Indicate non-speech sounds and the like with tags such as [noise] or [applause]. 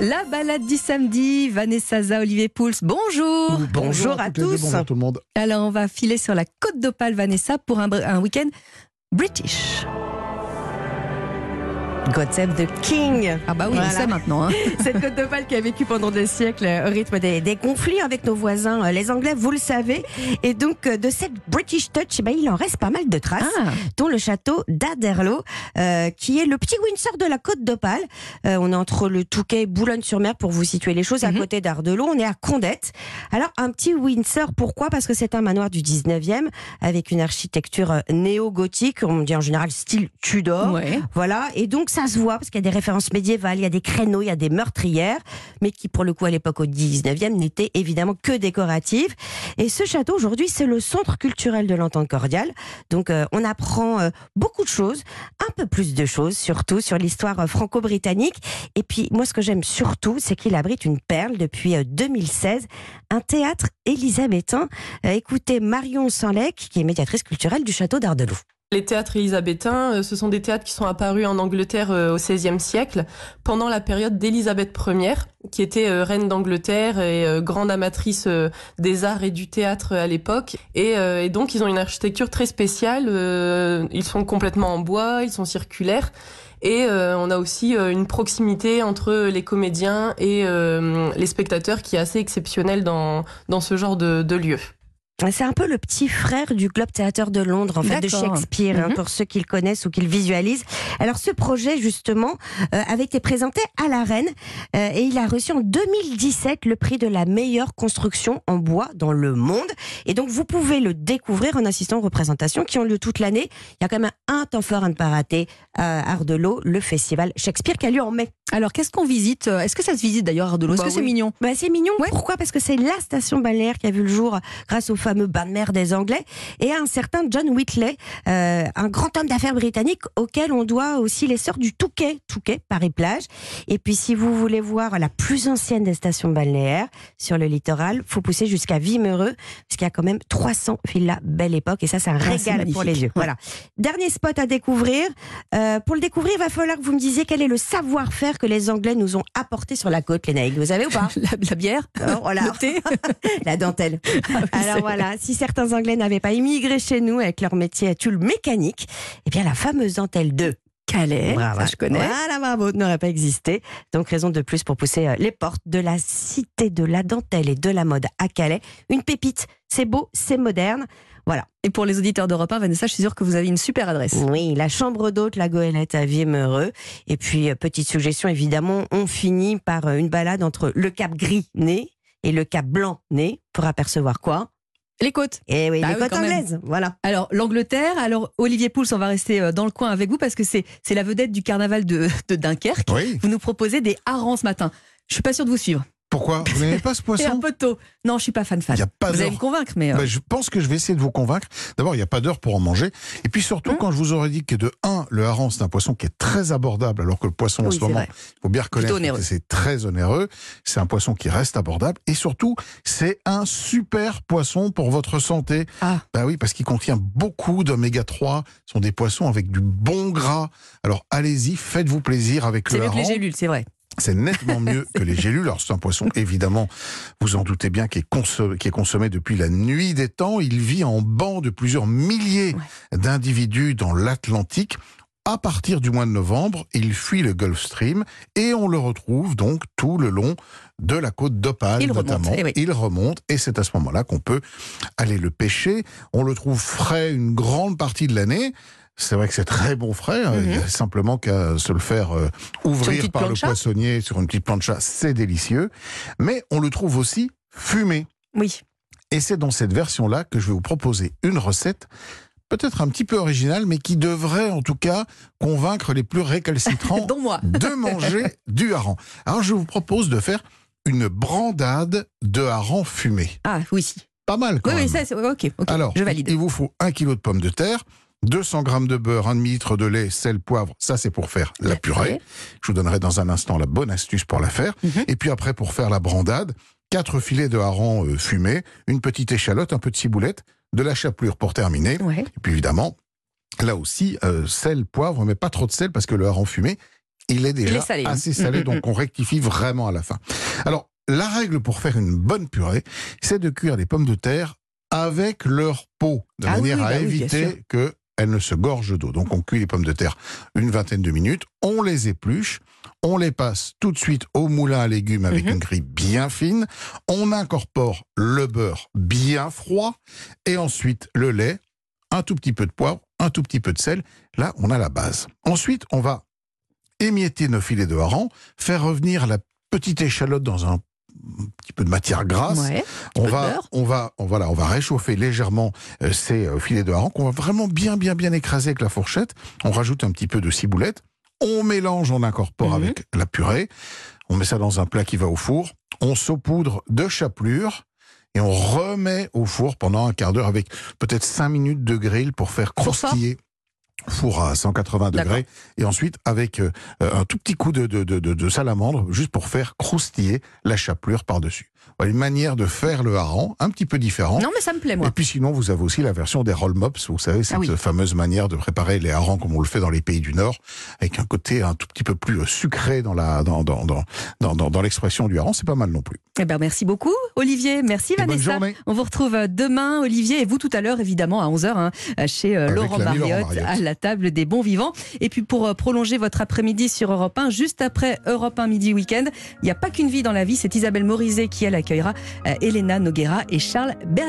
La balade du samedi, Vanessa Za, Olivier Pouls, bonjour. Bonjour, à, tous. bonjour tout le monde. Alors on va filer sur la côte d'Opale, Vanessa, pour un, un week-end british. God Save the King. Ah bah oui, Voilà. on sait maintenant. hein. [laughs] Cette côte d'Opale qui a vécu pendant des siècles euh, au rythme des, des conflits avec nos voisins, euh, les Anglais, vous le savez. Et donc, euh, de cette British touch, eh ben, il en reste pas mal de traces. Ah, dont le château d'Aderlo, euh, qui est le petit Windsor de la côte d'Opale. Euh, on est entre le Touquet et Boulogne-sur-Mer, pour vous situer les choses, à Mhm. côté d'Ardelot. On est à Condette. Alors, un petit Windsor, pourquoi? Parce que c'est un manoir du 19e, avec une architecture néo-gothique, on dit en général style Tudor. ouais. Voilà, et donc ça se voit parce qu'il y a des références médiévales, il y a des créneaux, il y a des meurtrières, mais qui pour le coup à l'époque au 19e n'étaient évidemment que décoratives. Et ce château aujourd'hui c'est le centre culturel de l'entente cordiale. Donc euh, on apprend euh, beaucoup de choses, un peu plus de choses surtout sur l'histoire euh, franco-britannique. Et puis moi ce que j'aime surtout c'est qu'il abrite une perle depuis euh, 2016, un théâtre élisabétain. Euh, écoutez Marion Sanlec qui est médiatrice culturelle du château d'Ardelot. Les théâtres élisabétains, euh, ce sont des théâtres qui sont apparus en Angleterre euh, au XVIe siècle, pendant la période d'Élisabeth Ier, qui était euh, reine d'Angleterre et grande amatrice des arts et du théâtre à l'époque. Et, donc, ils ont une architecture très spéciale. Ils sont complètement en bois, ils sont circulaires. Et on a aussi une proximité entre les comédiens et les spectateurs qui est assez exceptionnelle dans, dans ce genre de, de lieu. C'est un peu le petit frère du Globe Theatre de Londres, en fait, de. Shakespeare, hein, Mhm. pour ceux qui le connaissent ou qui le visualisent. Alors, ce projet, justement, euh, avait été présenté à la Reine euh, et il a reçu en 2017 le prix de la meilleure construction en bois dans le monde. Et donc, vous pouvez le découvrir en assistant aux représentations qui ont lieu toute l'année. Il y a quand même un temps fort à ne pas rater à Ardelot, le festival Shakespeare qui a lieu en mai. Alors qu'est-ce qu'on visite Est-ce que ça se visite d'ailleurs Ardelot Est-ce Bah que c'est mignon? Bah, c'est mignon. Ouais. Pourquoi? Parce que c'est la station balnéaire qui a vu le jour grâce au fameux bain de mer des Anglais et à un certain John Whitley, euh, un grand homme d'affaires britannique auquel on doit aussi l'essor du Touquet, Touquet, Paris-Plage. Et puis si vous voulez voir la plus ancienne des stations balnéaires sur le littoral, faut pousser jusqu'à Vimereux parce qu'il y a quand même 300 villas belle époque et ça c'est un Ah, c'est régal pour les yeux. Voilà. Dernier spot à découvrir. Euh, pour le découvrir, il va falloir que vous me disiez quel est le savoir-faire que les Anglais nous ont apporté sur la côte, les Naïcs. Vous savez ou pas [laughs] la, la bière Oh, voilà. Le thé [laughs] La dentelle. Ah oui, Alors voilà, si certains Anglais n'avaient pas immigré chez nous avec leur métier à tulle mécanique, eh bien la fameuse dentelle 2. Calais, Bravo. ça je connais. Voilà, bravo, n'aurait pas existé. Donc raison de plus pour pousser euh, les portes de la cité de la dentelle et de la mode à Calais. Une pépite, c'est beau, c'est moderne. Voilà. Et pour les auditeurs d'Europe 1, Vanessa, je suis sûre que vous avez une super adresse. Oui, la chambre d'hôte, la goélette à Vimereux. Et puis, euh, petite suggestion, évidemment, on finit par euh, une balade entre le cap gris-né et le cap blanc-né pour apercevoir quoi? Les côtes. Eh oui, Bah les oui, côtes même. anglaises. Voilà. Alors, l'Angleterre, alors Olivier Pouls, on va rester euh, dans le coin avec vous parce que c'est c'est la vedette du carnaval de, de Dunkerque. Oui. Vous nous proposez des harengs ce matin. Je suis pas sûre de vous suivre. Pourquoi Vous n'aimez pas ce [laughs] C'est un poisson peu tôt. Non, je suis pas fan fan. Y a pas vous allez me convaincre, mais euh, Ben, je pense que je vais essayer de vous convaincre. D'abord, il n'y a pas d'heure pour en manger. Et puis surtout, Hum. quand je vous aurais dit que de 1, le hareng, c'est un poisson qui est très abordable, alors que le poisson en ce c'est moment, il faut bien reconnaître que c'est très onéreux. C'est un poisson qui reste abordable. Et surtout, c'est un super poisson pour votre santé. Ah. Ben oui, parce qu'il contient beaucoup d'oméga 3. Ce sont des poissons avec du bon gras. Alors allez-y, faites-vous plaisir avec c'est le mieux que les hareng. gélules, c'est vrai. C'est nettement mieux que les gélules. Alors c'est un poisson, évidemment, vous en doutez bien, qui est, consommé, qui est consommé depuis la nuit des temps. Il vit en banc de plusieurs milliers d'individus dans l'Atlantique. À partir du mois de novembre, il fuit le Gulf Stream et on le retrouve donc tout le long de la côte d'Opale remonte, notamment. eh oui. Il remonte et c'est à ce moment-là qu'on peut aller le pêcher. On le trouve frais une grande partie de l'année. C'est vrai que c'est très bon frais. hein. Il y a simplement qu'à se le faire euh, Mhm. Ouvrir par le poissonnier sur une petite plancha, c'est délicieux. Mais on le trouve aussi fumé. Oui. Et c'est dans cette version-là que je vais vous proposer une recette, peut-être un petit peu originale, mais qui devrait en tout cas convaincre les plus récalcitrants [laughs] moi. de manger [laughs] du hareng. Alors je vous propose de faire une brandade de hareng fumé. Ah oui. Pas mal quand Oui, même. oui, ça, ok. Alors, je valide. il vous faut un kilo de pommes de terre, 200 grammes de beurre, un demi-litre de lait, sel, poivre. Ça, c'est pour faire la, purée. Je vous donnerai dans un instant la bonne astuce pour la faire. Mhm. Et puis après, pour faire la brandade, quatre filets de hareng euh, fumés, une petite échalote, un peu de ciboulette, de la chapelure pour terminer. Ouais. Et puis évidemment, là aussi, euh, sel, poivre, mais pas trop de sel parce que le hareng fumé, il est déjà est salé, hein. assez salé, [laughs] donc on rectifie vraiment à la fin. Alors, la règle pour faire une bonne purée, c'est de cuire les pommes de terre avec leur peau, de Ah manière oui, à bah oui, éviter que elles ne se gorgent d'eau. Donc on cuit les pommes de terre une vingtaine de minutes, on les épluche, on les passe tout de suite au moulin à légumes avec Mhm. une grille bien fine, on incorpore le beurre bien froid et ensuite le lait, un tout petit peu de poivre, un tout petit peu de sel. Là, on a la base. Ensuite, on va émietter nos filets de hareng, faire revenir la petite échalote dans un petit peu de matière grasse. Ouais. On va, on va, on, voilà, on va réchauffer légèrement euh, ces euh, filets de hareng qu'on va vraiment bien, bien, bien écraser avec la fourchette. On rajoute un petit peu de ciboulette. On mélange, on incorpore Mhm. avec la purée. On met ça dans un plat qui va au four. On saupoudre de chapelure et on remet au four pendant un quart d'heure avec peut-être 5 minutes de grill pour faire croustiller. Four à 180 D'accord. degrés et ensuite avec euh, un tout petit coup de, de- de salamandre juste pour faire croustiller la chapelure par-dessus. Une manière de faire le hareng un petit peu différent. Non, mais ça me plaît, moi. Et puis sinon, vous avez aussi la version des roll mops, vous savez, cette Ah oui. fameuse manière de préparer les harengs comme on le fait dans les pays du Nord, avec un côté un tout petit peu plus euh, sucré dans la dans dans dans dans, dans- l'expression du hareng, c'est pas mal non plus. Eh ben, merci beaucoup, Olivier. Merci, Et bonne Vanessa. journée. On vous retrouve euh, demain, Olivier, et vous tout à l'heure, évidemment, à 11h, chez euh, Avec Laurent Mariotte, à la table des bons vivants. Et puis, pour euh, prolonger votre après-midi sur Europe 1, juste après Europe 1 Midi Week-end, il n'y a pas qu'une vie dans la vie, c'est Isabelle Morizet qui, elle, accueillera euh, Elena Noguera et Charles Berling.